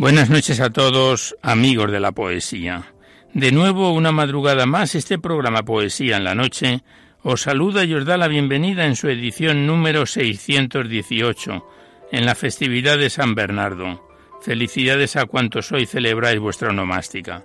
Buenas noches a todos, amigos de la poesía. De nuevo, una madrugada más, este programa Poesía en la Noche os saluda y os da la bienvenida en su edición número 618, en la festividad de San Bernardo. Felicidades a cuantos hoy celebráis vuestra onomástica.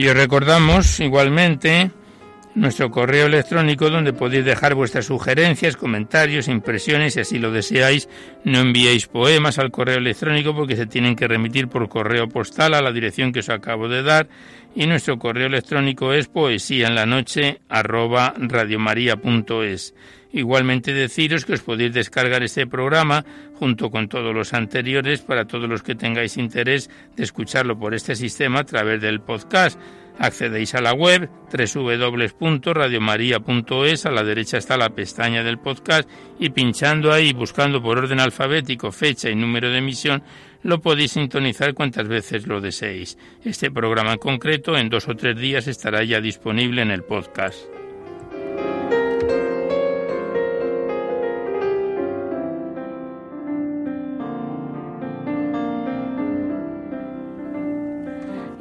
Y os recordamos igualmente nuestro correo electrónico donde podéis dejar vuestras sugerencias, comentarios, impresiones, si así lo deseáis. No enviéis poemas al correo electrónico porque se tienen que remitir por correo postal a la dirección que os acabo de dar. Y nuestro correo electrónico es poesía en la noche arroba radiomaria.es. Igualmente deciros que os podéis descargar este programa junto con todos los anteriores para todos los que tengáis interés de escucharlo por este sistema a través del podcast. Accedéis a la web www.radiomaria.es, a la derecha está la pestaña del podcast y pinchando ahí, buscando por orden alfabético fecha y número de emisión, lo podéis sintonizar cuantas veces lo deseéis. Este programa en concreto en dos o tres días estará ya disponible en el podcast.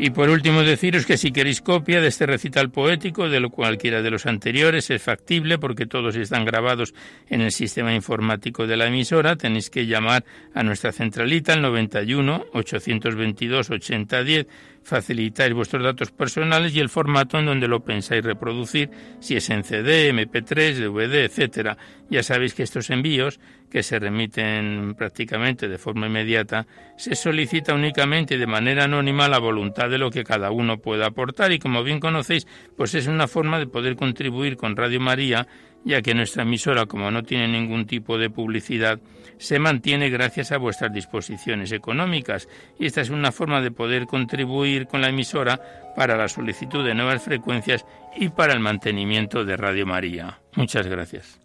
Y por último deciros que si queréis copia de este recital poético, de lo cualquiera de los anteriores, es factible porque todos están grabados en el sistema informático de la emisora. Tenéis que llamar a nuestra centralita al 91 822 8010 facilitáis vuestros datos personales y el formato en donde lo pensáis reproducir, si es en CD, MP3, DVD, etcétera. Ya sabéis que estos envíos, que se remiten prácticamente de forma inmediata, se solicita únicamente de manera anónima la voluntad de lo que cada uno pueda aportar y como bien conocéis, pues es una forma de poder contribuir con Radio María ya que nuestra emisora, como no tiene ningún tipo de publicidad, se mantiene gracias a vuestras disposiciones económicas y esta es una forma de poder contribuir con la emisora para la solicitud de nuevas frecuencias y para el mantenimiento de Radio María. Muchas gracias.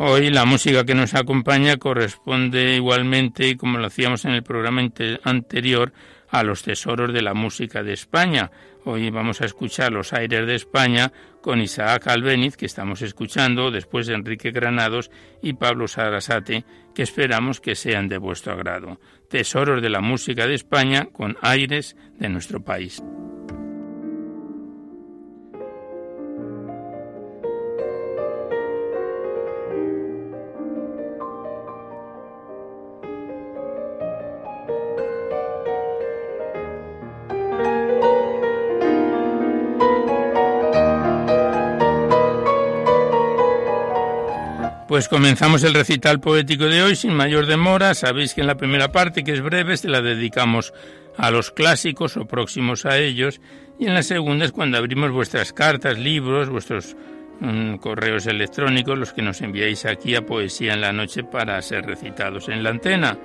Hoy la música que nos acompaña corresponde igualmente, como lo hacíamos en el programa anterior, a los tesoros de la música de España. Hoy vamos a escuchar los aires de España con Isaac Albeniz, que estamos escuchando, después de Enrique Granados y Pablo Sarasate, que esperamos que sean de vuestro agrado. Tesoros de la música de España con aires de nuestro país. Pues comenzamos el recital poético de hoy sin mayor demora. Sabéis que en la primera parte, que es breve, se la dedicamos a los clásicos o próximos a ellos, y en la segunda es cuando abrimos vuestras cartas, libros, vuestros mm, correos electrónicos, los que nos enviáis aquí a Poesía en la Noche para ser recitados en la antena.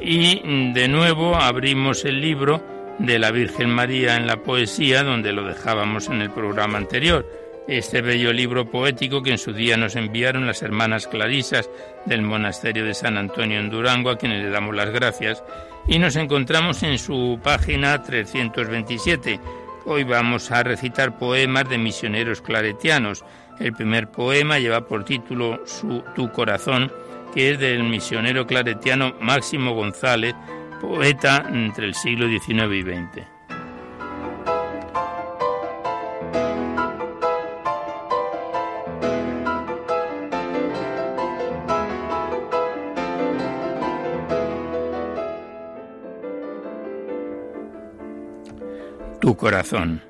Y mm, de nuevo abrimos el libro de la Virgen María en la poesía, donde lo dejábamos en el programa anterior este bello libro poético que en su día nos enviaron las hermanas clarisas del monasterio de San Antonio en Durango, a quienes le damos las gracias, y nos encontramos en su página 327. Hoy vamos a recitar poemas de misioneros claretianos. El primer poema lleva por título su, Tu corazón, que es del misionero claretiano Máximo González, poeta entre el siglo XIX y XX. Tu corazón.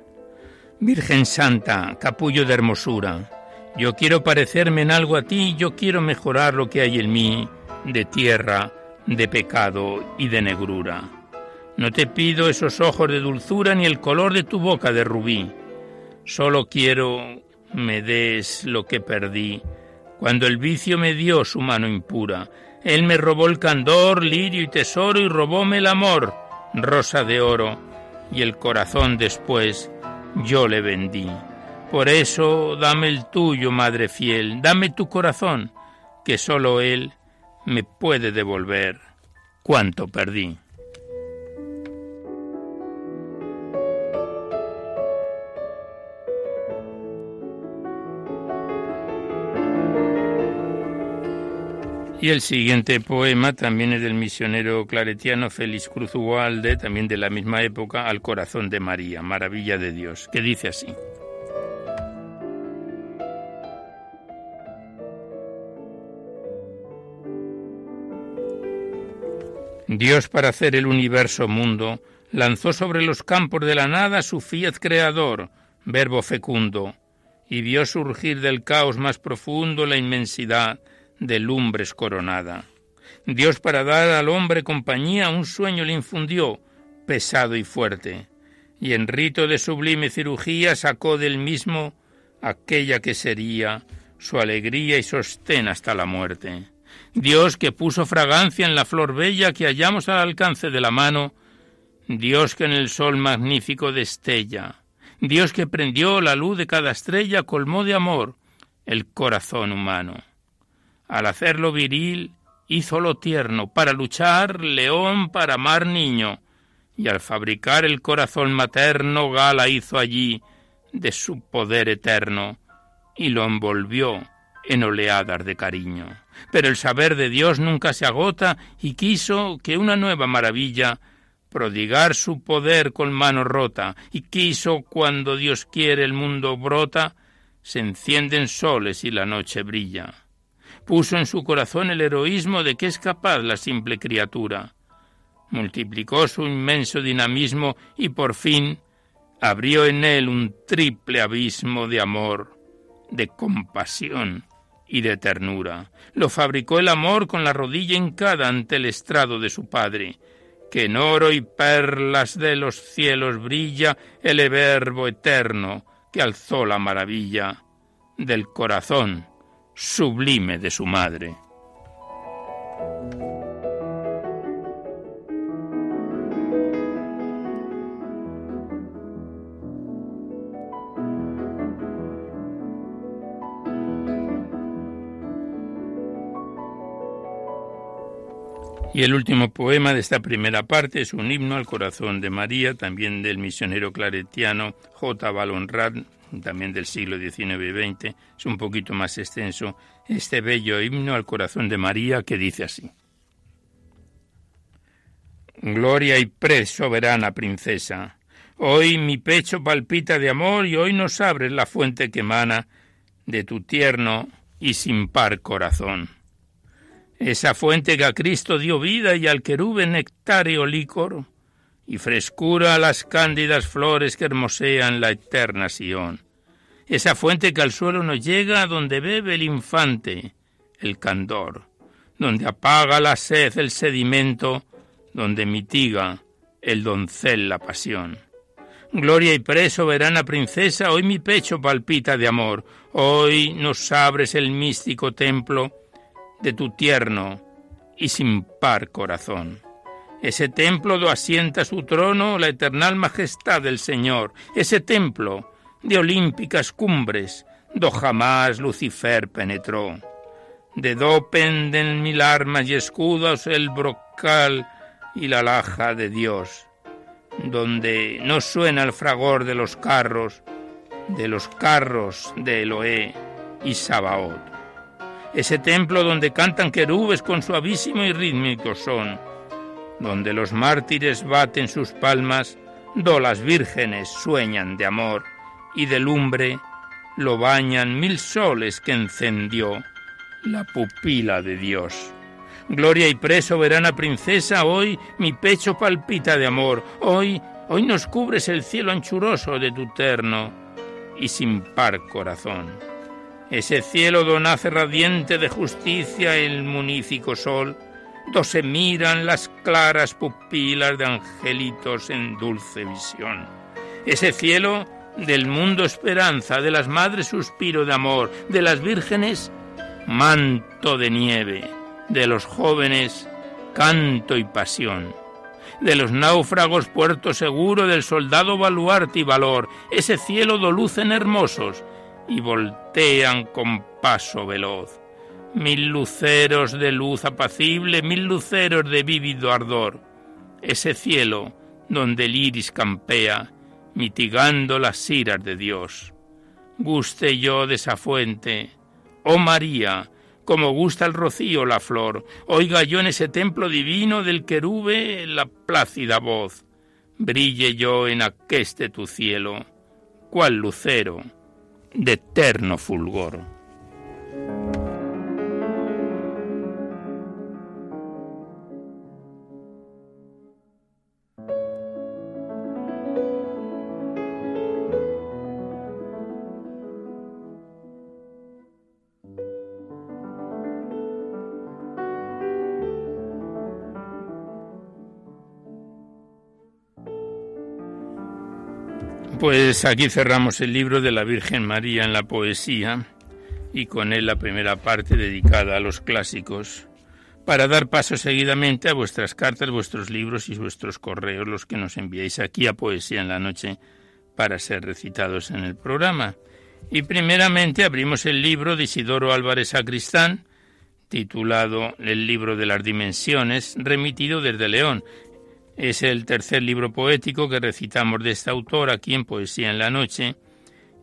Virgen Santa, capullo de hermosura, yo quiero parecerme en algo a ti, yo quiero mejorar lo que hay en mí, de tierra, de pecado y de negrura. No te pido esos ojos de dulzura ni el color de tu boca de rubí. Solo quiero me des lo que perdí cuando el vicio me dio su mano impura. Él me robó el candor, lirio y tesoro y robóme el amor, rosa de oro y el corazón después yo le vendí. Por eso dame el tuyo, Madre fiel, dame tu corazón, que sólo Él me puede devolver cuanto perdí. Y el siguiente poema también es del misionero claretiano Félix Cruz Ugalde, también de la misma época, Al corazón de María, Maravilla de Dios, que dice así. Dios para hacer el universo mundo lanzó sobre los campos de la nada su fiat creador, verbo fecundo, y vio surgir del caos más profundo la inmensidad, de lumbres coronada. Dios para dar al hombre compañía un sueño le infundió, pesado y fuerte, y en rito de sublime cirugía sacó del mismo aquella que sería su alegría y sostén hasta la muerte. Dios que puso fragancia en la flor bella que hallamos al alcance de la mano, Dios que en el sol magnífico destella, Dios que prendió la luz de cada estrella, colmó de amor el corazón humano. Al hacerlo viril, hízolo tierno, para luchar león, para amar niño, y al fabricar el corazón materno, gala hizo allí de su poder eterno, y lo envolvió en oleadas de cariño. Pero el saber de Dios nunca se agota, y quiso que una nueva maravilla prodigar su poder con mano rota, y quiso cuando Dios quiere el mundo brota, se encienden soles y la noche brilla puso en su corazón el heroísmo de que es capaz la simple criatura. Multiplicó su inmenso dinamismo y por fin abrió en él un triple abismo de amor, de compasión y de ternura. Lo fabricó el amor con la rodilla hincada ante el estrado de su padre, que en oro y perlas de los cielos brilla el verbo eterno que alzó la maravilla del corazón sublime de su madre. Y el último poema de esta primera parte es un himno al corazón de María, también del misionero claretiano J. Balonrad, también del siglo XIX y XX, es un poquito más extenso, este bello himno al corazón de María que dice así. Gloria y pres, soberana princesa, hoy mi pecho palpita de amor y hoy nos abres la fuente que emana de tu tierno y sin par corazón esa fuente que a Cristo dio vida y al querube nectario lícor, y frescura a las cándidas flores que hermosean la eterna Sión. Esa fuente que al suelo nos llega donde bebe el infante, el candor, donde apaga la sed el sedimento, donde mitiga el doncel la pasión. Gloria y pre soberana princesa, hoy mi pecho palpita de amor, hoy nos abres el místico templo, de tu tierno y sin par corazón. Ese templo do asienta su trono la eternal majestad del Señor, ese templo de olímpicas cumbres, do jamás Lucifer penetró. De do penden mil armas y escudos el brocal y la laja de Dios, donde no suena el fragor de los carros, de los carros de Eloé y Sabaoth ese templo donde cantan querubes con suavísimo y rítmico son, donde los mártires baten sus palmas, do las vírgenes sueñan de amor, y de lumbre lo bañan mil soles que encendió la pupila de Dios. Gloria y pre soberana princesa, hoy mi pecho palpita de amor, hoy, hoy nos cubres el cielo anchuroso de tu terno y sin par corazón. Ese cielo do nace radiante de justicia el munífico sol, se miran las claras pupilas de angelitos en dulce visión. Ese cielo del mundo esperanza, de las madres suspiro de amor, de las vírgenes manto de nieve, de los jóvenes canto y pasión, de los náufragos puerto seguro, del soldado baluarte y valor, ese cielo do lucen hermosos, y voltean con paso veloz. Mil luceros de luz apacible, mil luceros de vívido ardor. Ese cielo donde el iris campea, mitigando las iras de Dios. Guste yo de esa fuente, oh María, como gusta el rocío la flor, oiga yo en ese templo divino del querube la plácida voz, brille yo en aqueste tu cielo, cual lucero de eterno fulgor. Pues aquí cerramos el libro de la Virgen María en la poesía y con él la primera parte dedicada a los clásicos, para dar paso seguidamente a vuestras cartas, vuestros libros y vuestros correos, los que nos enviáis aquí a Poesía en la Noche para ser recitados en el programa. Y primeramente abrimos el libro de Isidoro Álvarez Sacristán, titulado El libro de las dimensiones, remitido desde León, es el tercer libro poético que recitamos de este autor aquí en Poesía en la Noche,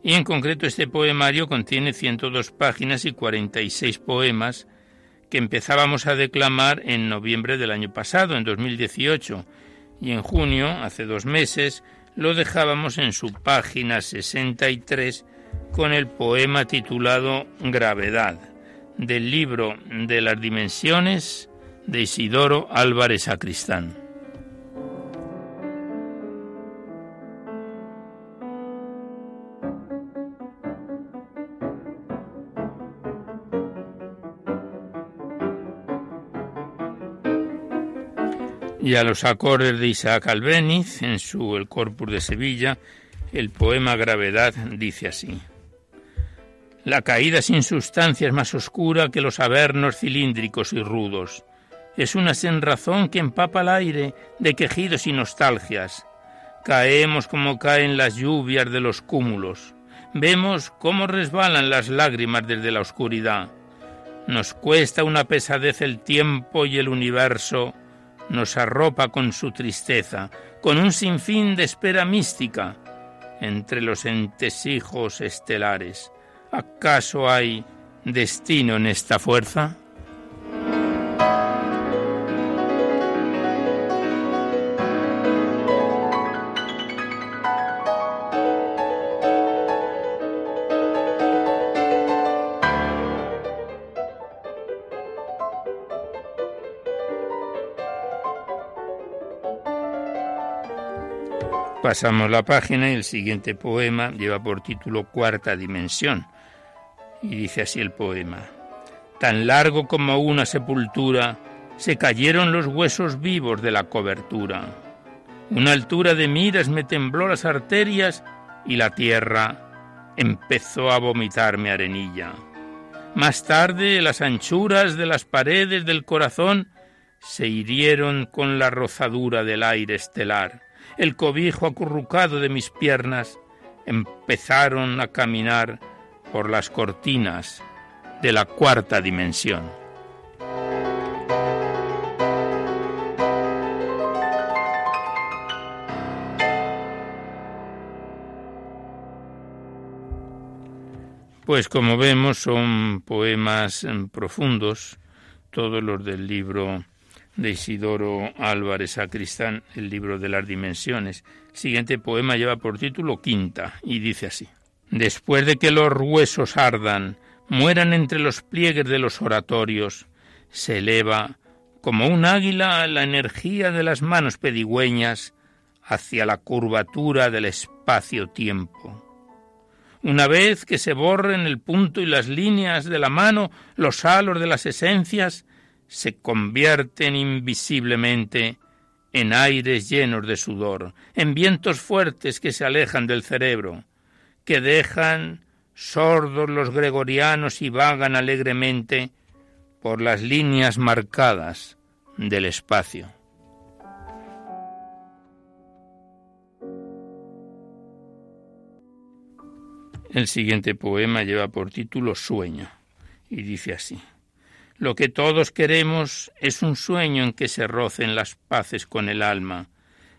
y en concreto este poemario contiene 102 páginas y 46 poemas que empezábamos a declamar en noviembre del año pasado, en 2018, y en junio, hace dos meses, lo dejábamos en su página 63 con el poema titulado Gravedad, del libro de las dimensiones de Isidoro Álvarez Sacristán. Y a los acordes de Isaac Albéniz en su El Corpus de Sevilla, el poema Gravedad dice así. La caída sin sustancia es más oscura que los avernos cilíndricos y rudos. Es una razón que empapa el aire de quejidos y nostalgias. Caemos como caen las lluvias de los cúmulos. Vemos cómo resbalan las lágrimas desde la oscuridad. Nos cuesta una pesadez el tiempo y el universo nos arropa con su tristeza, con un sinfín de espera mística entre los entesijos estelares. ¿Acaso hay destino en esta fuerza? Pasamos la página y el siguiente poema lleva por título Cuarta Dimensión. Y dice así el poema. Tan largo como una sepultura, se cayeron los huesos vivos de la cobertura. Una altura de miras me tembló las arterias y la tierra empezó a vomitarme arenilla. Más tarde las anchuras de las paredes del corazón se hirieron con la rozadura del aire estelar el cobijo acurrucado de mis piernas, empezaron a caminar por las cortinas de la cuarta dimensión. Pues como vemos son poemas profundos, todos los del libro de Isidoro Álvarez Sacristán, el libro de las dimensiones. El siguiente poema lleva por título Quinta y dice así. Después de que los huesos ardan, mueran entre los pliegues de los oratorios, se eleva como un águila la energía de las manos pedigüeñas hacia la curvatura del espacio-tiempo. Una vez que se borren el punto y las líneas de la mano, los halos de las esencias, se convierten invisiblemente en aires llenos de sudor, en vientos fuertes que se alejan del cerebro, que dejan sordos los gregorianos y vagan alegremente por las líneas marcadas del espacio. El siguiente poema lleva por título Sueño y dice así. Lo que todos queremos es un sueño en que se rocen las paces con el alma,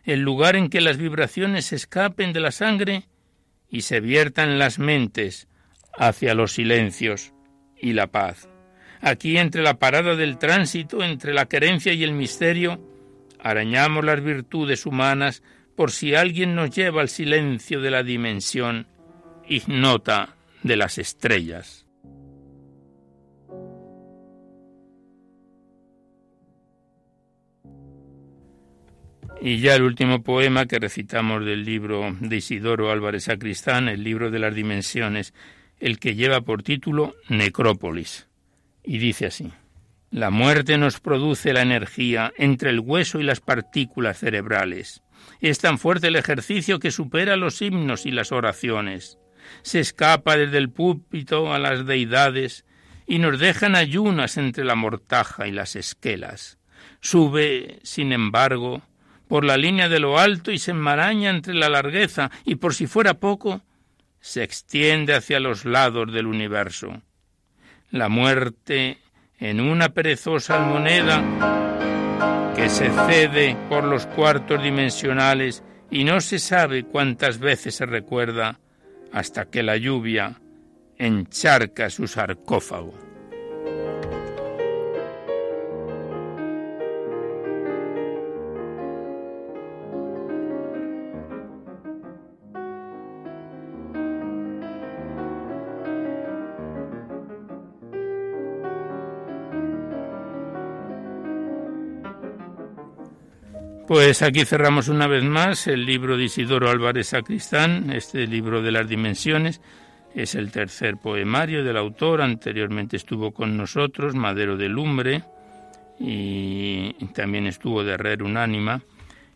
el lugar en que las vibraciones escapen de la sangre y se viertan las mentes hacia los silencios y la paz. Aquí entre la parada del tránsito, entre la querencia y el misterio, arañamos las virtudes humanas por si alguien nos lleva al silencio de la dimensión ignota de las estrellas. Y ya el último poema que recitamos del libro de Isidoro Álvarez Sacristán, el libro de las dimensiones, el que lleva por título Necrópolis. Y dice así. La muerte nos produce la energía entre el hueso y las partículas cerebrales. Es tan fuerte el ejercicio que supera los himnos y las oraciones. Se escapa desde el púlpito a las deidades y nos dejan ayunas entre la mortaja y las esquelas. Sube, sin embargo, por la línea de lo alto y se enmaraña entre la largueza y por si fuera poco, se extiende hacia los lados del universo. La muerte en una perezosa almoneda que se cede por los cuartos dimensionales y no se sabe cuántas veces se recuerda hasta que la lluvia encharca su sarcófago. Pues aquí cerramos una vez más el libro de Isidoro Álvarez Sacristán, este libro de las dimensiones. Es el tercer poemario del autor. Anteriormente estuvo con nosotros Madero de Lumbre y también estuvo de Herrera Unánima.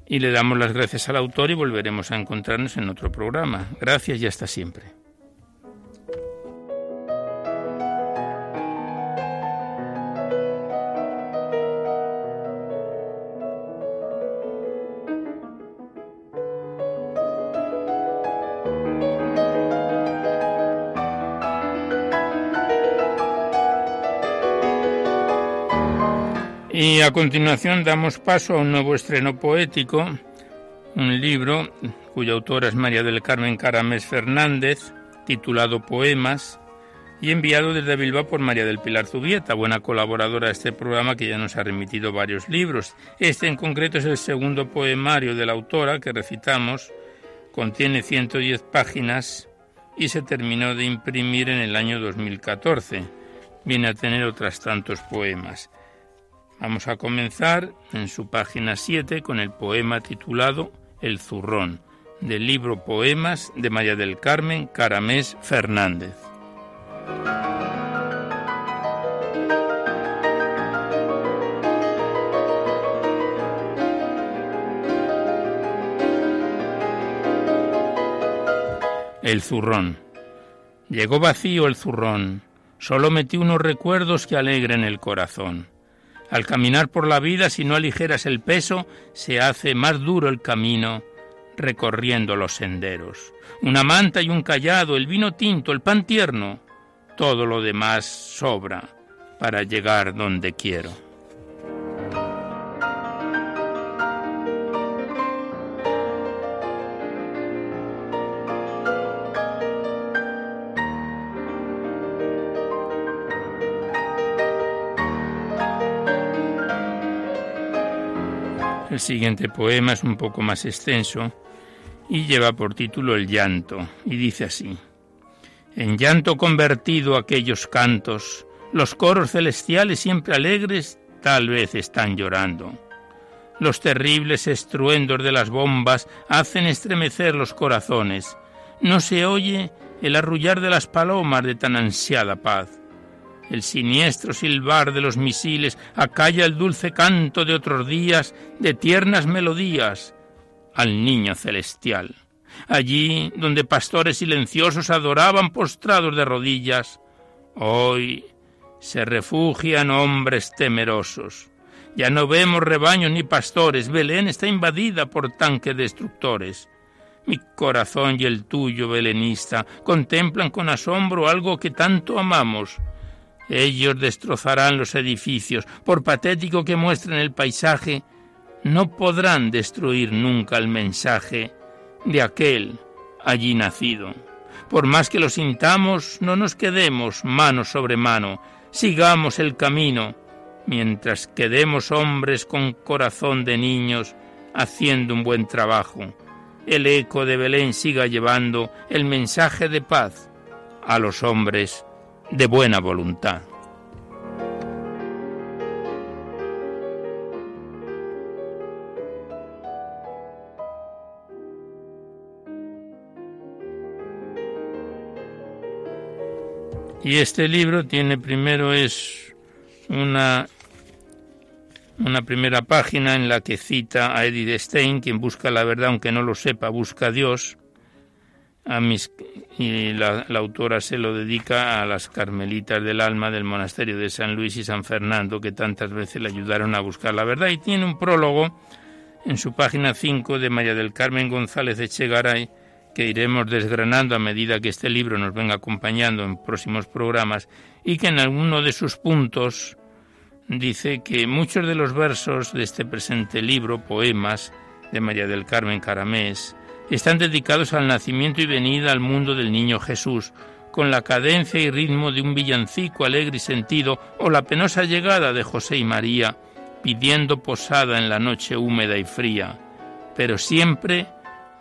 Y le damos las gracias al autor y volveremos a encontrarnos en otro programa. Gracias y hasta siempre. Y a continuación damos paso a un nuevo estreno poético, un libro cuya autora es María del Carmen Caramés Fernández, titulado Poemas, y enviado desde Bilbao por María del Pilar Zubieta, buena colaboradora de este programa que ya nos ha remitido varios libros. Este en concreto es el segundo poemario de la autora que recitamos, contiene 110 páginas y se terminó de imprimir en el año 2014. Viene a tener otras tantos poemas. Vamos a comenzar en su página 7 con el poema titulado El zurrón, del libro Poemas de María del Carmen Caramés Fernández. El zurrón. Llegó vacío el zurrón, solo metí unos recuerdos que alegren el corazón. Al caminar por la vida, si no aligeras el peso, se hace más duro el camino recorriendo los senderos. Una manta y un callado, el vino tinto, el pan tierno, todo lo demás sobra para llegar donde quiero. El siguiente poema es un poco más extenso y lleva por título El llanto, y dice así. En llanto convertido aquellos cantos, los coros celestiales siempre alegres tal vez están llorando. Los terribles estruendos de las bombas hacen estremecer los corazones. No se oye el arrullar de las palomas de tan ansiada paz. El siniestro silbar de los misiles acalla el dulce canto de otros días de tiernas melodías al niño celestial. Allí donde pastores silenciosos adoraban postrados de rodillas, hoy se refugian hombres temerosos. Ya no vemos rebaños ni pastores, Belén está invadida por tanques destructores. Mi corazón y el tuyo, belenista, contemplan con asombro algo que tanto amamos, ellos destrozarán los edificios, por patético que muestren el paisaje, no podrán destruir nunca el mensaje de aquel allí nacido. Por más que lo sintamos, no nos quedemos mano sobre mano, sigamos el camino, mientras quedemos hombres con corazón de niños haciendo un buen trabajo. El eco de Belén siga llevando el mensaje de paz a los hombres de buena voluntad. Y este libro tiene primero es una una primera página en la que cita a Edith Stein, quien busca la verdad aunque no lo sepa, busca a Dios, a mis, y la, autora se lo dedica a las carmelitas del alma del monasterio de San Luis y San Fernando que tantas veces le ayudaron a buscar la verdad. Y tiene un prólogo en su página 5 de María del Carmen González Echegaray que iremos desgranando a medida que este libro nos venga acompañando en próximos programas y que en alguno de sus puntos dice que muchos de los versos de este presente libro, poemas de María del Carmen Caramés, están dedicados al nacimiento y venida al mundo del niño Jesús, con la cadencia y ritmo de un villancico alegre y sentido, o la penosa llegada de José y María, pidiendo posada en la noche húmeda y fría, pero siempre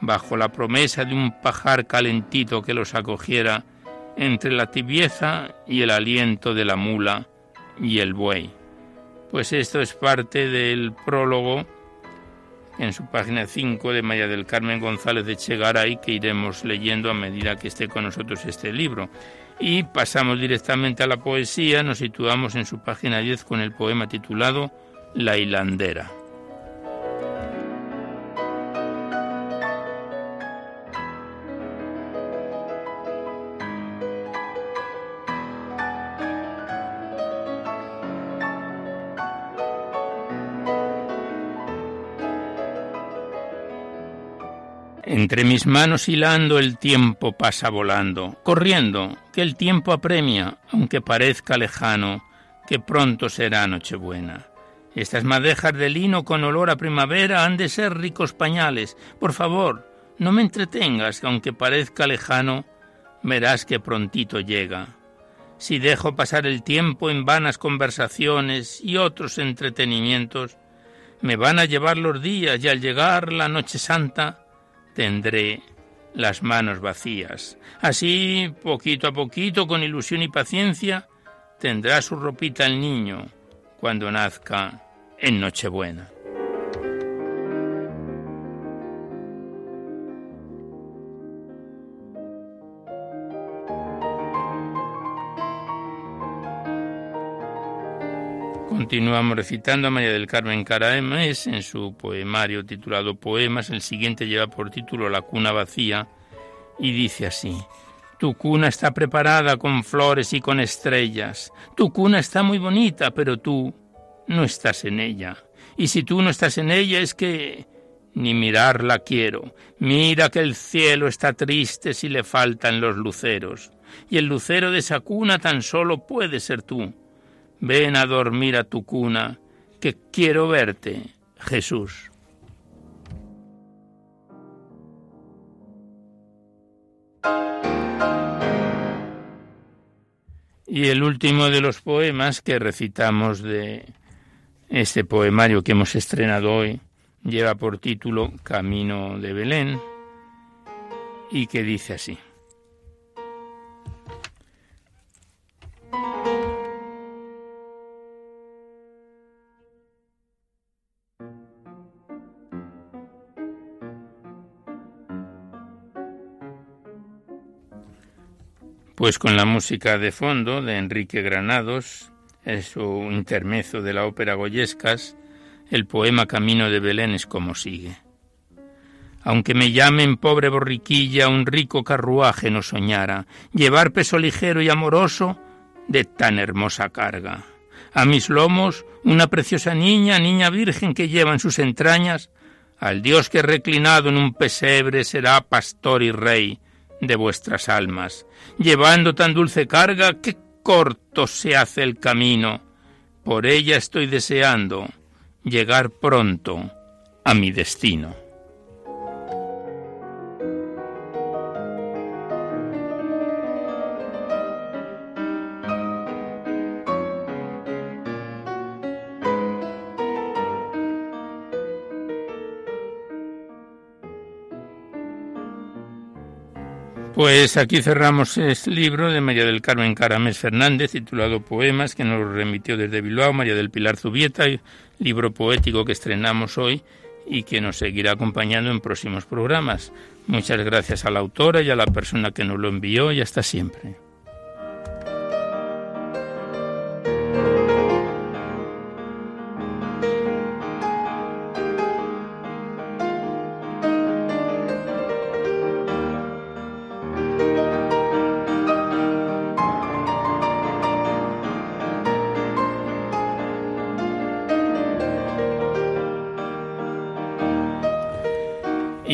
bajo la promesa de un pajar calentito que los acogiera entre la tibieza y el aliento de la mula y el buey. Pues esto es parte del prólogo en su página 5 de María del Carmen González de Chegaray que iremos leyendo a medida que esté con nosotros este libro. Y pasamos directamente a la poesía, nos situamos en su página 10 con el poema titulado La hilandera. Entre mis manos hilando el tiempo pasa volando, corriendo, que el tiempo apremia, aunque parezca lejano, que pronto será Nochebuena. Estas madejas de lino con olor a primavera han de ser ricos pañales. Por favor, no me entretengas, que aunque parezca lejano, verás que prontito llega. Si dejo pasar el tiempo en vanas conversaciones y otros entretenimientos, me van a llevar los días y al llegar la noche santa tendré las manos vacías. Así, poquito a poquito, con ilusión y paciencia, tendrá su ropita el niño cuando nazca en Nochebuena. Continuamos recitando a María del Carmen Caraemes en su poemario titulado Poemas. El siguiente lleva por título La cuna vacía y dice así. Tu cuna está preparada con flores y con estrellas. Tu cuna está muy bonita, pero tú no estás en ella. Y si tú no estás en ella es que ni mirarla quiero. Mira que el cielo está triste si le faltan los luceros. Y el lucero de esa cuna tan solo puede ser tú. Ven a dormir a tu cuna, que quiero verte, Jesús. Y el último de los poemas que recitamos de este poemario que hemos estrenado hoy lleva por título Camino de Belén y que dice así. Pues con la música de fondo de Enrique Granados, es su intermezo de la ópera Goyescas, el poema Camino de Belén es como sigue. Aunque me llamen pobre borriquilla, un rico carruaje no soñara, llevar peso ligero y amoroso de tan hermosa carga. A mis lomos una preciosa niña, niña virgen que lleva en sus entrañas al Dios que reclinado en un pesebre será pastor y rey, de vuestras almas, llevando tan dulce carga que corto se hace el camino. Por ella estoy deseando llegar pronto a mi destino. Pues aquí cerramos este libro de María del Carmen Caramés Fernández, titulado Poemas, que nos remitió desde Bilbao María del Pilar Zubieta, libro poético que estrenamos hoy y que nos seguirá acompañando en próximos programas. Muchas gracias a la autora y a la persona que nos lo envió y hasta siempre.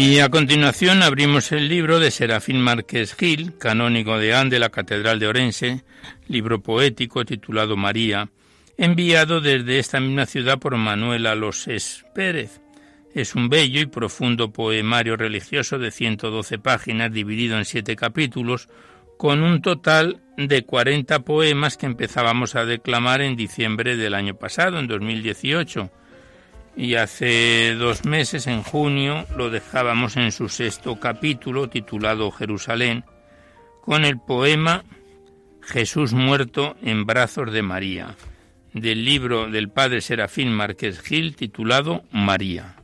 Y a continuación abrimos el libro de Serafín Márquez Gil, canónigo de An de la Catedral de Orense, libro poético titulado María, enviado desde esta misma ciudad por Manuela Losés Pérez. Es un bello y profundo poemario religioso de 112 páginas, dividido en siete capítulos, con un total de 40 poemas que empezábamos a declamar en diciembre del año pasado, en 2018 y hace dos meses, en junio, lo dejábamos en su sexto capítulo titulado Jerusalén, con el poema Jesús muerto en brazos de María, del libro del padre Serafín Márquez Gil titulado María.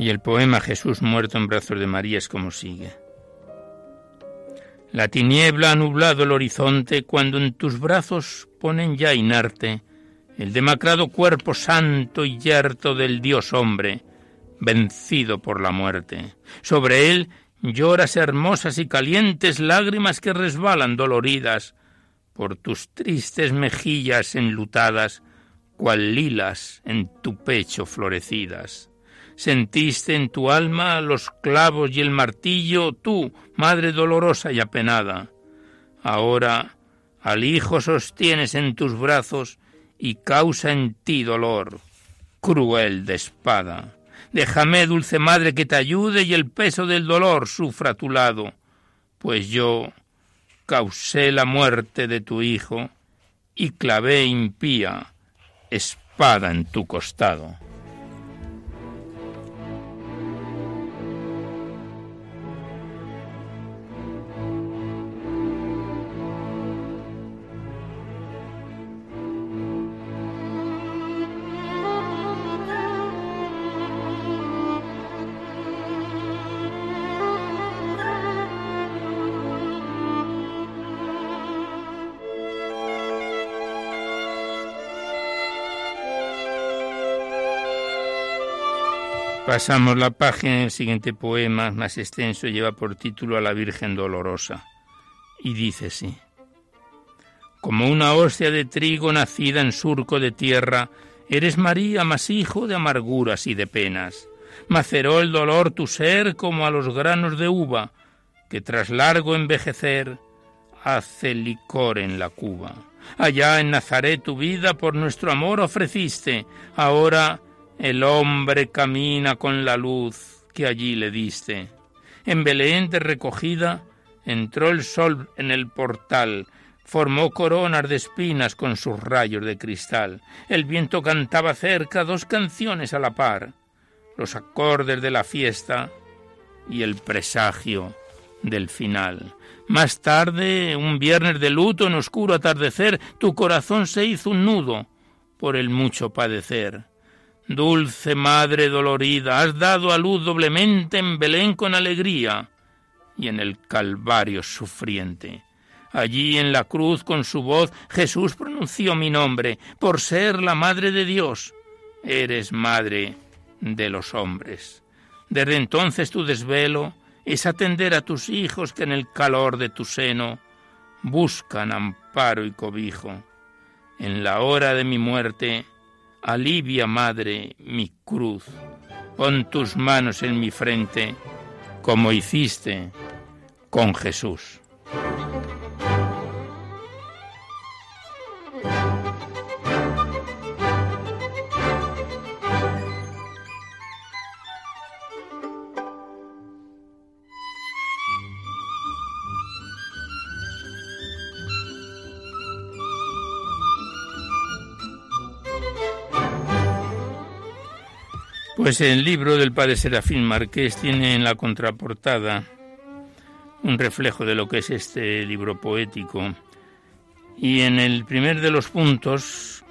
Y el poema Jesús muerto en brazos de María es como sigue. La tiniebla ha nublado el horizonte cuando en tus brazos ponen ya inerte el demacrado cuerpo santo y yerto del Dios hombre, vencido por la muerte. Sobre él lloras hermosas y calientes lágrimas que resbalan doloridas por tus tristes mejillas enlutadas cual lilas en tu pecho florecidas. Sentiste en tu alma los clavos y el martillo, tú, madre dolorosa y apenada. Ahora al hijo sostienes en tus brazos y causa en ti dolor, cruel de espada. Déjame, dulce madre, que te ayude y el peso del dolor sufra a tu lado, pues yo causé la muerte de tu hijo y clavé impía espada en tu costado. Pasamos la página, el siguiente poema, más extenso, lleva por título a la Virgen Dolorosa. Y dice así. Como una hostia de trigo nacida en surco de tierra, eres María, más hijo de amarguras y de penas. Maceró el dolor tu ser como a los granos de uva, que tras largo envejecer hace licor en la cuba. Allá en Nazaret tu vida por nuestro amor ofreciste, ahora el hombre camina con la luz que allí le diste. En Belén recogida entró el sol en el portal, formó coronas de espinas con sus rayos de cristal. El viento cantaba cerca dos canciones a la par, los acordes de la fiesta y el presagio del final. Más tarde, un viernes de luto en oscuro atardecer, tu corazón se hizo un nudo por el mucho padecer. Dulce Madre dolorida, has dado a luz doblemente en Belén con alegría y en el Calvario sufriente. Allí en la cruz con su voz Jesús pronunció mi nombre, por ser la Madre de Dios. Eres Madre de los hombres. Desde entonces tu desvelo es atender a tus hijos que en el calor de tu seno buscan amparo y cobijo. En la hora de mi muerte, Alivia, Madre, mi cruz. Pon tus manos en mi frente, como hiciste con Jesús. Pues el libro del padre Serafín Marqués tiene en la contraportada un reflejo de lo que es este libro poético. Y en el primer de los puntos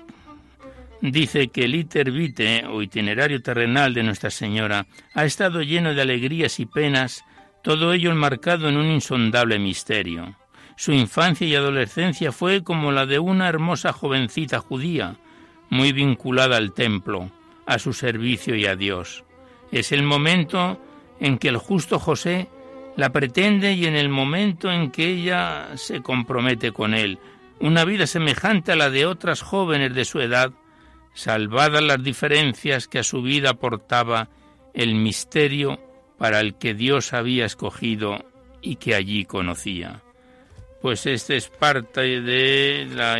dice que el iter vitae o itinerario terrenal de Nuestra Señora ha estado lleno de alegrías y penas, todo ello enmarcado en un insondable misterio. Su infancia y adolescencia fue como la de una hermosa jovencita judía, muy vinculada al templo a su servicio y a Dios. Es el momento en que el justo José la pretende y en el momento en que ella se compromete con él. Una vida semejante a la de otras jóvenes de su edad, salvadas las diferencias que a su vida aportaba el misterio para el que Dios había escogido y que allí conocía. Pues este es parte de la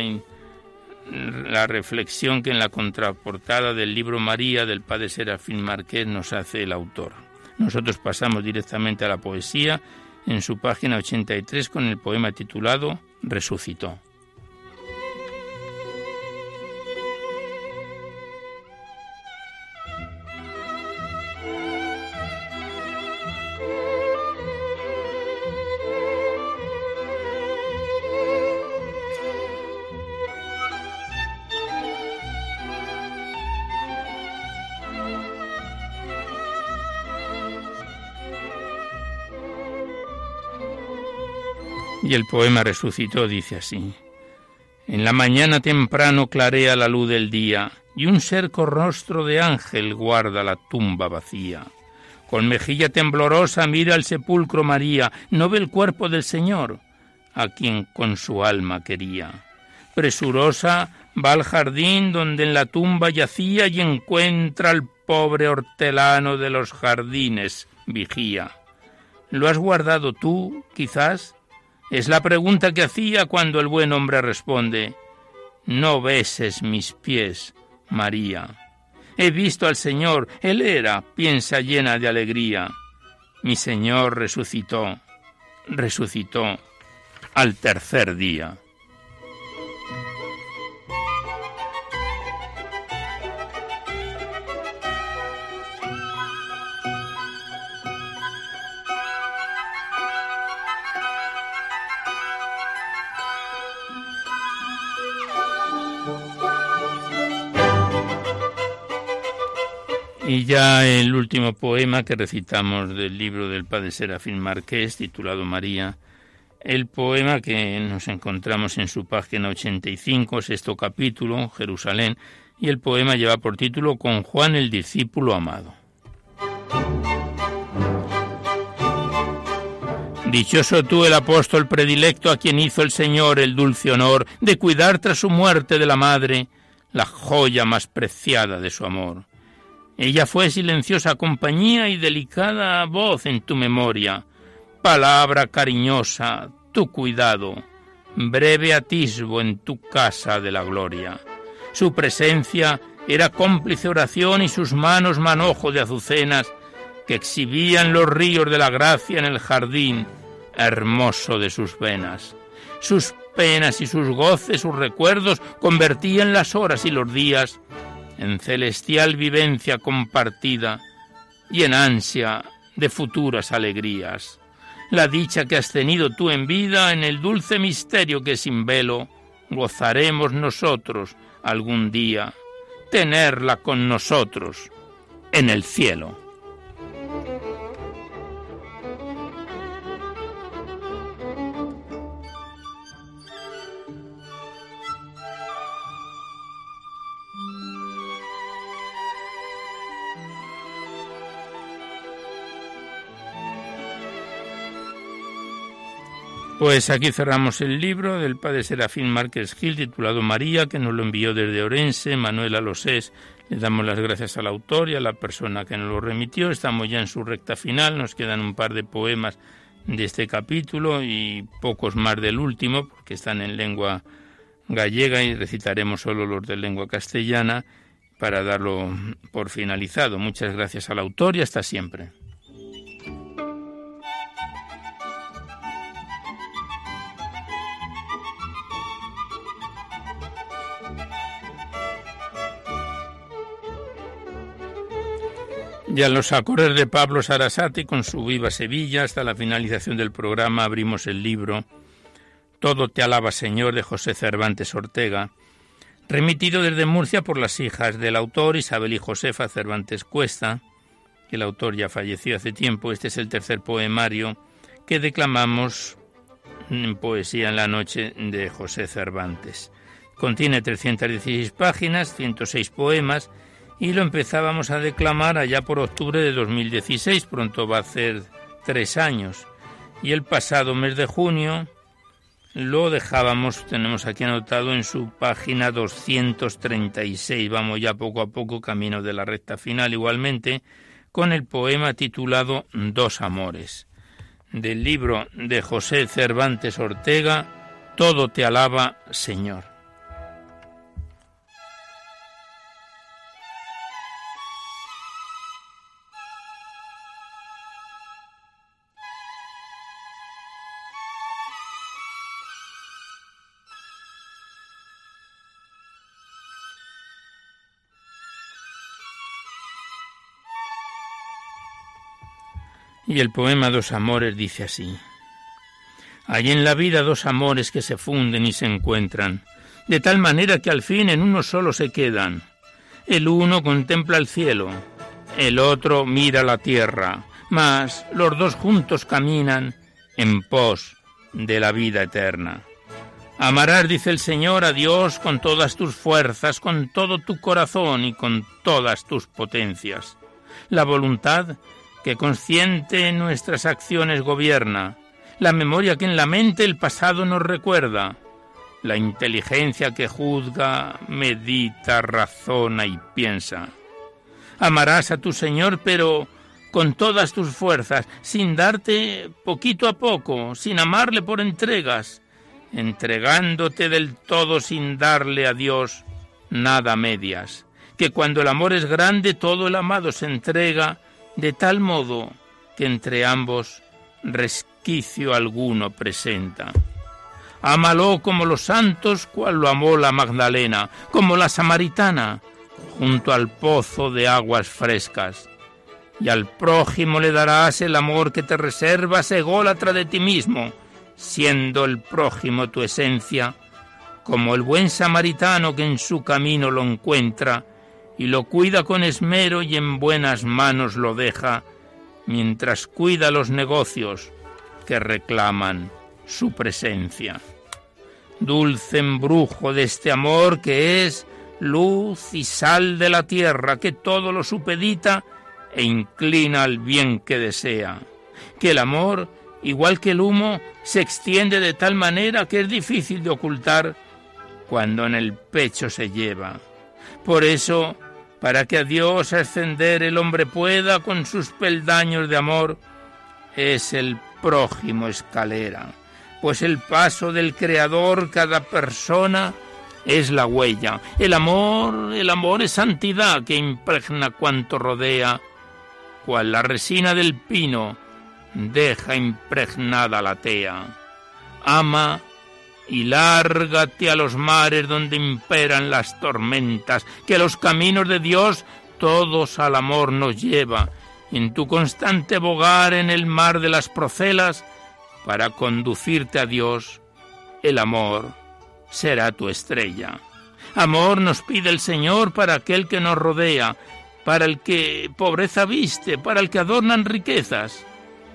la reflexión que en la contraportada del libro María del padre Serafín Marqués nos hace el autor. Nosotros pasamos directamente a la poesía en su página 83 con el poema titulado Resucitó. Y el poema resucitó dice así. En la mañana temprano clarea la luz del día, y un ser con rostro de ángel guarda la tumba vacía. Con mejilla temblorosa mira al sepulcro María, no ve el cuerpo del Señor, a quien con su alma quería. Presurosa va al jardín donde en la tumba yacía y encuentra al pobre hortelano de los jardines, vigía. ¿Lo has guardado tú, quizás? Es la pregunta que hacía cuando el buen hombre responde, No beses mis pies, María. He visto al Señor, Él era, piensa llena de alegría. Mi Señor resucitó, resucitó al tercer día. Ya el último poema que recitamos del libro del padre Serafín Marqués, titulado María, el poema que nos encontramos en su página 85, sexto capítulo, Jerusalén, y el poema lleva por título Con Juan el discípulo amado. Dichoso tú el apóstol predilecto a quien hizo el Señor el dulce honor de cuidar tras su muerte de la madre la joya más preciada de su amor. Ella fue silenciosa compañía y delicada voz en tu memoria, palabra cariñosa, tu cuidado, breve atisbo en tu casa de la gloria. Su presencia era cómplice oración y sus manos manojo de azucenas que exhibían los ríos de la gracia en el jardín hermoso de sus venas. Sus penas y sus goces, sus recuerdos convertían las horas y los días en celestial vivencia compartida y en ansia de futuras alegrías. La dicha que has tenido tú en vida en el dulce misterio que sin velo gozaremos nosotros algún día, tenerla con nosotros en el cielo. Pues aquí cerramos el libro del padre Serafín Márquez Gil titulado María, que nos lo envió desde Orense, Manuel Alosés. Le damos las gracias al autor y a la persona que nos lo remitió. Estamos ya en su recta final, nos quedan un par de poemas de este capítulo y pocos más del último, porque están en lengua gallega y recitaremos solo los de lengua castellana para darlo por finalizado. Muchas gracias al autor y hasta siempre. Ya los acordes de Pablo Sarasati con su Viva Sevilla hasta la finalización del programa abrimos el libro Todo te alaba Señor de José Cervantes Ortega, remitido desde Murcia por las hijas del autor Isabel y Josefa Cervantes Cuesta, que el autor ya falleció hace tiempo. Este es el tercer poemario que declamamos en Poesía en la Noche de José Cervantes. Contiene 316 páginas, 106 poemas y lo empezábamos a declamar allá por octubre de 2016, pronto va a ser tres años. Y el pasado mes de junio lo dejábamos, tenemos aquí anotado en su página 236, vamos ya poco a poco camino de la recta final igualmente, con el poema titulado Dos Amores, del libro de José Cervantes Ortega, Todo te alaba, Señor. Y el poema Dos Amores dice así. Hay en la vida dos amores que se funden y se encuentran, de tal manera que al fin en uno solo se quedan. El uno contempla el cielo, el otro mira la tierra, mas los dos juntos caminan en pos de la vida eterna. Amarás, dice el Señor, a Dios con todas tus fuerzas, con todo tu corazón y con todas tus potencias. La voluntad que consciente nuestras acciones gobierna, la memoria que en la mente el pasado nos recuerda, la inteligencia que juzga, medita, razona y piensa. Amarás a tu Señor, pero con todas tus fuerzas, sin darte poquito a poco, sin amarle por entregas, entregándote del todo sin darle a Dios nada medias, que cuando el amor es grande todo el amado se entrega de tal modo que entre ambos resquicio alguno presenta. Ámalo como los santos, cual lo amó la Magdalena, como la samaritana, junto al pozo de aguas frescas. Y al prójimo le darás el amor que te reservas ególatra de ti mismo, siendo el prójimo tu esencia, como el buen samaritano que en su camino lo encuentra y lo cuida con esmero y en buenas manos lo deja, mientras cuida los negocios que reclaman su presencia. Dulce embrujo de este amor que es luz y sal de la tierra, que todo lo supedita e inclina al bien que desea. Que el amor, igual que el humo, se extiende de tal manera que es difícil de ocultar cuando en el pecho se lleva. Por eso, para que a Dios ascender el hombre pueda con sus peldaños de amor, es el prójimo escalera, pues el paso del Creador cada persona es la huella. El amor, el amor es santidad que impregna cuanto rodea, cual la resina del pino deja impregnada la tea. Ama y lárgate a los mares donde imperan las tormentas, que los caminos de Dios todos al amor nos lleva, en tu constante bogar en el mar de las procelas, para conducirte a Dios, el amor será tu estrella. Amor nos pide el Señor para aquel que nos rodea, para el que pobreza viste, para el que adornan riquezas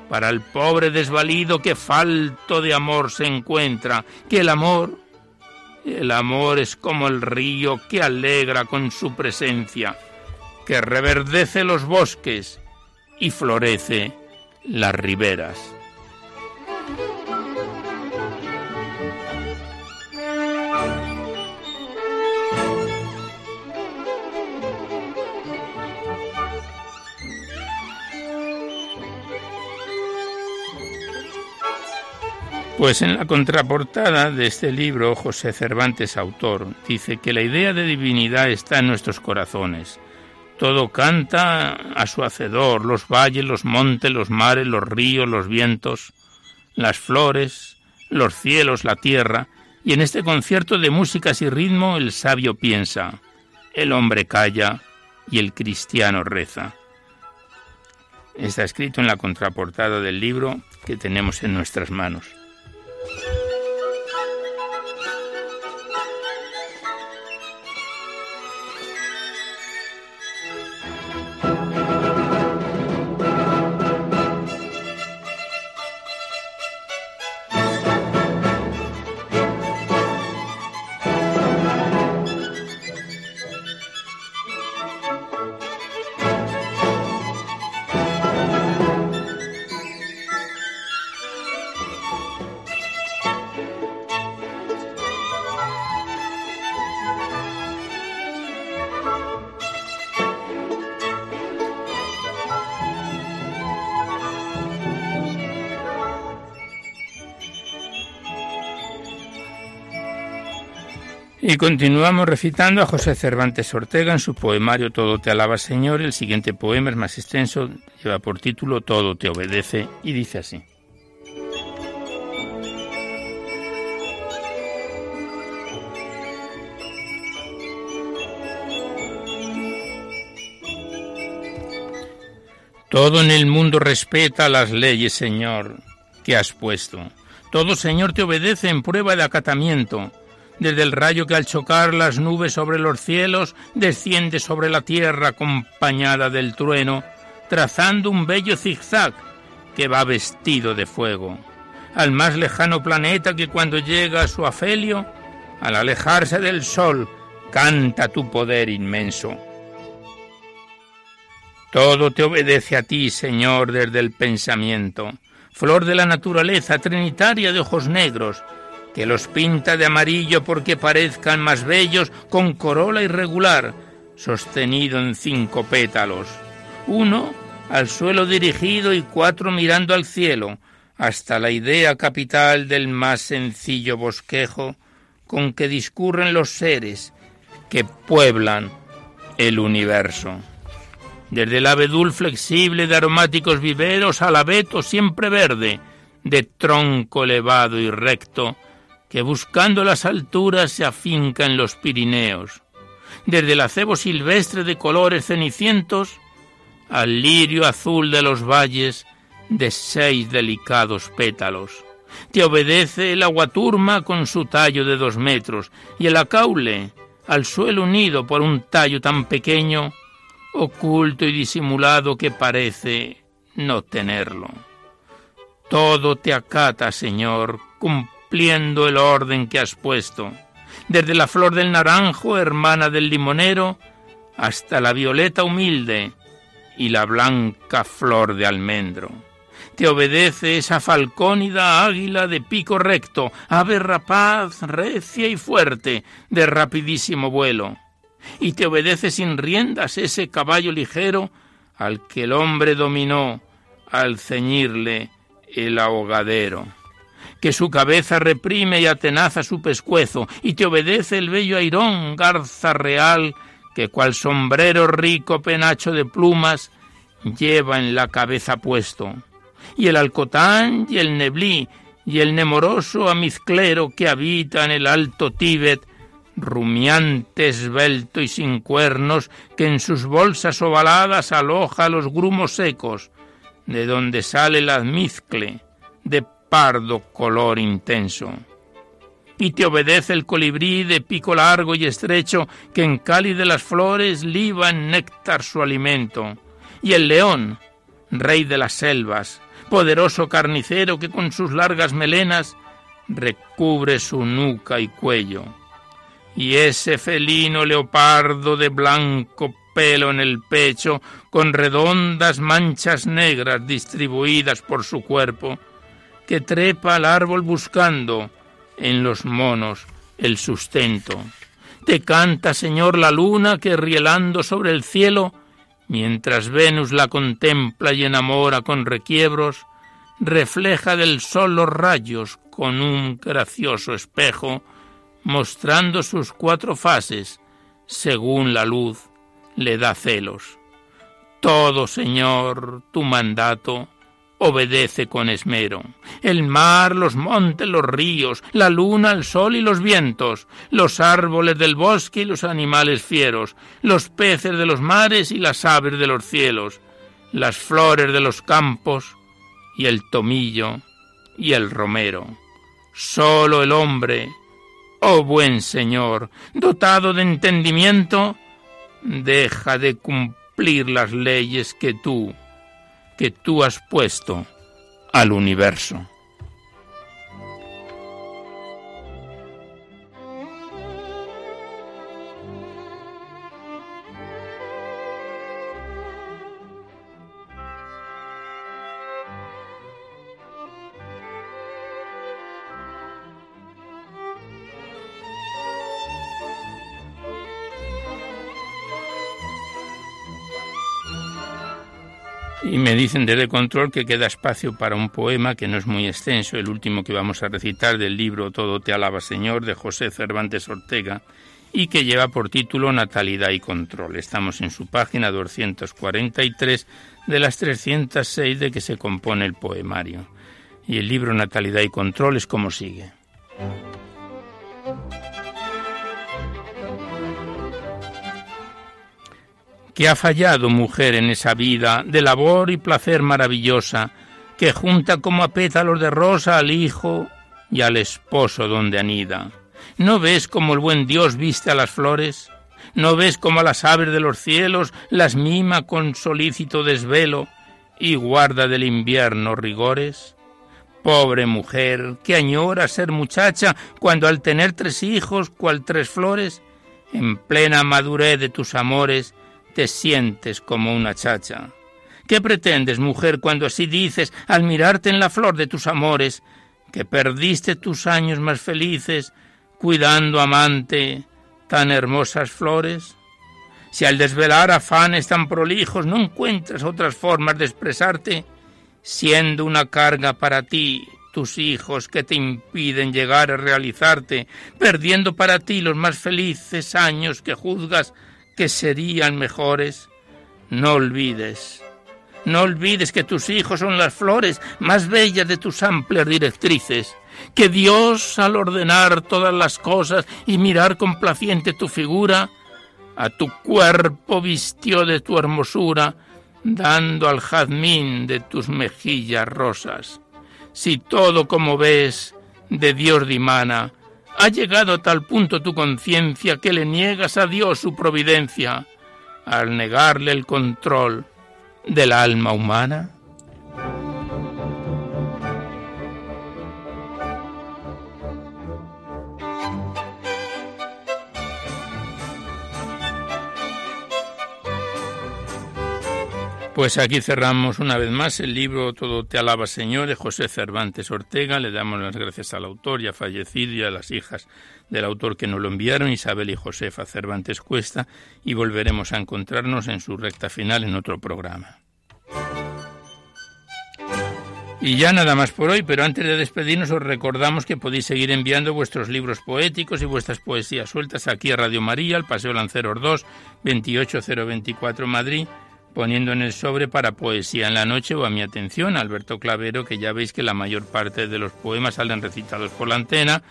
para el pobre desvalido que falto de amor se encuentra, que el amor, el amor es como el río que alegra con su presencia, que reverdece los bosques y florece las riberas. Pues en la contraportada de este libro, José Cervantes, autor, dice que la idea de divinidad está en nuestros corazones. Todo canta a su hacedor, los valles, los montes, los mares, los ríos, los vientos, las flores, los cielos, la tierra, y en este concierto de músicas y ritmo el sabio piensa, el hombre calla y el cristiano reza. Está escrito en la contraportada del libro que tenemos en nuestras manos. Thank you. Y continuamos recitando a José Cervantes Ortega en su poemario Todo te alaba Señor. El siguiente poema es más extenso, lleva por título Todo te obedece y dice así. Todo en el mundo respeta las leyes, Señor, que has puesto. Todo, Señor, te obedece en prueba de acatamiento desde el rayo que al chocar las nubes sobre los cielos desciende sobre la tierra acompañada del trueno, trazando un bello zigzag que va vestido de fuego, al más lejano planeta que cuando llega a su afelio, al alejarse del sol, canta tu poder inmenso. Todo te obedece a ti, Señor, desde el pensamiento, flor de la naturaleza trinitaria de ojos negros, que los pinta de amarillo porque parezcan más bellos con corola irregular, sostenido en cinco pétalos, uno al suelo dirigido y cuatro mirando al cielo, hasta la idea capital del más sencillo bosquejo con que discurren los seres que pueblan el universo. Desde el abedul flexible de aromáticos viveros al abeto siempre verde, de tronco elevado y recto, que buscando las alturas se afinca en los Pirineos. Desde el acebo silvestre de colores cenicientos al lirio azul de los valles de seis delicados pétalos. Te obedece el aguaturma con su tallo de dos metros y el acaule al suelo unido por un tallo tan pequeño, oculto y disimulado que parece no tenerlo. Todo te acata, Señor, cumpliendo el orden que has puesto, desde la flor del naranjo, hermana del limonero, hasta la violeta humilde y la blanca flor de almendro. Te obedece esa falcónida águila de pico recto, ave rapaz, recia y fuerte, de rapidísimo vuelo. Y te obedece sin riendas ese caballo ligero al que el hombre dominó al ceñirle el ahogadero que su cabeza reprime y atenaza su pescuezo, y te obedece el bello airón, garza real, que cual sombrero rico penacho de plumas lleva en la cabeza puesto. Y el alcotán y el neblí y el nemoroso amizclero que habita en el alto Tíbet, rumiante, esbelto y sin cuernos, que en sus bolsas ovaladas aloja los grumos secos, de donde sale la mizcle, de pardo color intenso. Y te obedece el colibrí de pico largo y estrecho, que en cáliz de las flores liba en néctar su alimento, y el león, rey de las selvas, poderoso carnicero que con sus largas melenas recubre su nuca y cuello. Y ese felino leopardo de blanco pelo en el pecho, con redondas manchas negras distribuidas por su cuerpo, que trepa al árbol buscando en los monos el sustento. Te canta, Señor, la luna que rielando sobre el cielo mientras Venus la contempla y enamora con requiebros, refleja del sol los rayos con un gracioso espejo, mostrando sus cuatro fases, según la luz le da celos. Todo, Señor, tu mandato obedece con esmero. El mar, los montes, los ríos, la luna, el sol y los vientos, los árboles del bosque y los animales fieros, los peces de los mares y las aves de los cielos, las flores de los campos y el tomillo y el romero. Solo el hombre, oh buen Señor, dotado de entendimiento, deja de cumplir las leyes que tú, que tú has puesto al universo. Y me dicen desde control que queda espacio para un poema que no es muy extenso, el último que vamos a recitar del libro Todo te alaba Señor de José Cervantes Ortega y que lleva por título Natalidad y Control. Estamos en su página 243 de las 306 de que se compone el poemario. Y el libro Natalidad y Control es como sigue. Que ha fallado mujer en esa vida de labor y placer maravillosa, que junta como a pétalos de rosa al hijo y al esposo donde anida. ¿No ves cómo el buen Dios viste a las flores? ¿No ves cómo a las aves de los cielos las mima con solícito desvelo y guarda del invierno rigores? Pobre mujer, que añora ser muchacha cuando al tener tres hijos, cual tres flores, en plena madurez de tus amores, te sientes como una chacha. ¿Qué pretendes, mujer, cuando así dices, al mirarte en la flor de tus amores, que perdiste tus años más felices cuidando, amante, tan hermosas flores? Si al desvelar afanes tan prolijos no encuentras otras formas de expresarte, siendo una carga para ti tus hijos que te impiden llegar a realizarte, perdiendo para ti los más felices años que juzgas que serían mejores, no olvides, no olvides que tus hijos son las flores más bellas de tus amplias directrices, que Dios al ordenar todas las cosas y mirar complaciente tu figura, a tu cuerpo vistió de tu hermosura, dando al jazmín de tus mejillas rosas. Si todo como ves de Dios dimana, ha llegado a tal punto tu conciencia que le niegas a Dios su providencia al negarle el control del alma humana? Pues aquí cerramos una vez más el libro Todo te alaba Señor de José Cervantes Ortega. Le damos las gracias al autor ya fallecido y a las hijas del autor que nos lo enviaron, Isabel y Josefa Cervantes Cuesta, y volveremos a encontrarnos en su recta final en otro programa. Y ya nada más por hoy, pero antes de despedirnos os recordamos que podéis seguir enviando vuestros libros poéticos y vuestras poesías sueltas aquí a Radio María, al Paseo Lanceros 2, 28024 Madrid, poniendo en el sobre para Poesía en la Noche o a mi atención, Alberto Clavero, que ya veis que la mayor parte de los poemas salen recitados por la antena,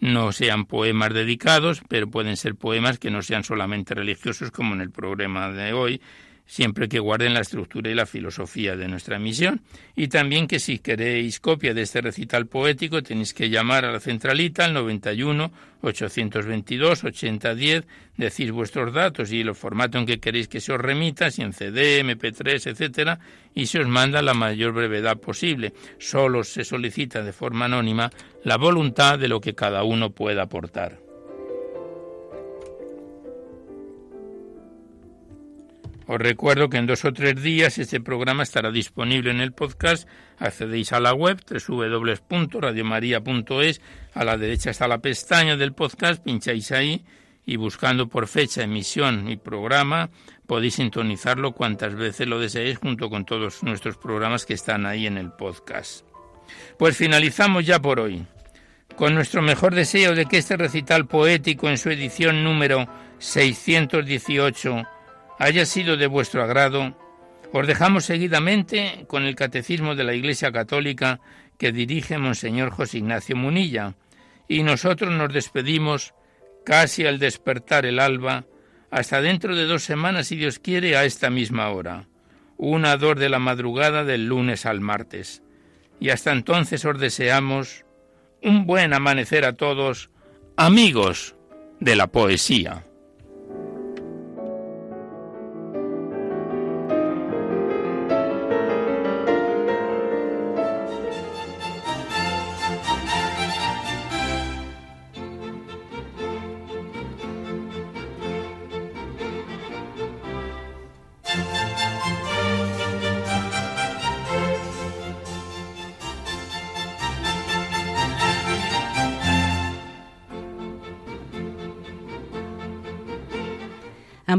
no sean poemas dedicados, pero pueden ser poemas que no sean solamente religiosos como en el programa de hoy, siempre que guarden la estructura y la filosofía de nuestra misión. Y también que si queréis copia de este recital poético tenéis que llamar a la centralita al 91 822 8010, decís vuestros datos y el formato en que queréis que se os remita, si en CD, MP3, etcétera, y se os manda la mayor brevedad posible. Solo se solicita de forma anónima la voluntad de lo que cada uno pueda aportar. Os recuerdo que en dos o tres días este programa estará disponible en el podcast. Accedéis a la web www.radiomaria.es. A la derecha está la pestaña del podcast, pincháis ahí y buscando por fecha, emisión y programa podéis sintonizarlo cuantas veces lo deseéis junto con todos nuestros programas que están ahí en el podcast. Pues finalizamos ya por hoy. Con nuestro mejor deseo de que este recital poético en su edición número 618 haya sido de vuestro agrado, os dejamos seguidamente con el Catecismo de la Iglesia Católica que dirige Monseñor José Ignacio Munilla, y nosotros nos despedimos casi al despertar el alba, hasta dentro de dos semanas, si Dios quiere, a esta misma hora, una a dos de la madrugada del lunes al martes. Y hasta entonces os deseamos un buen amanecer a todos, amigos de la poesía.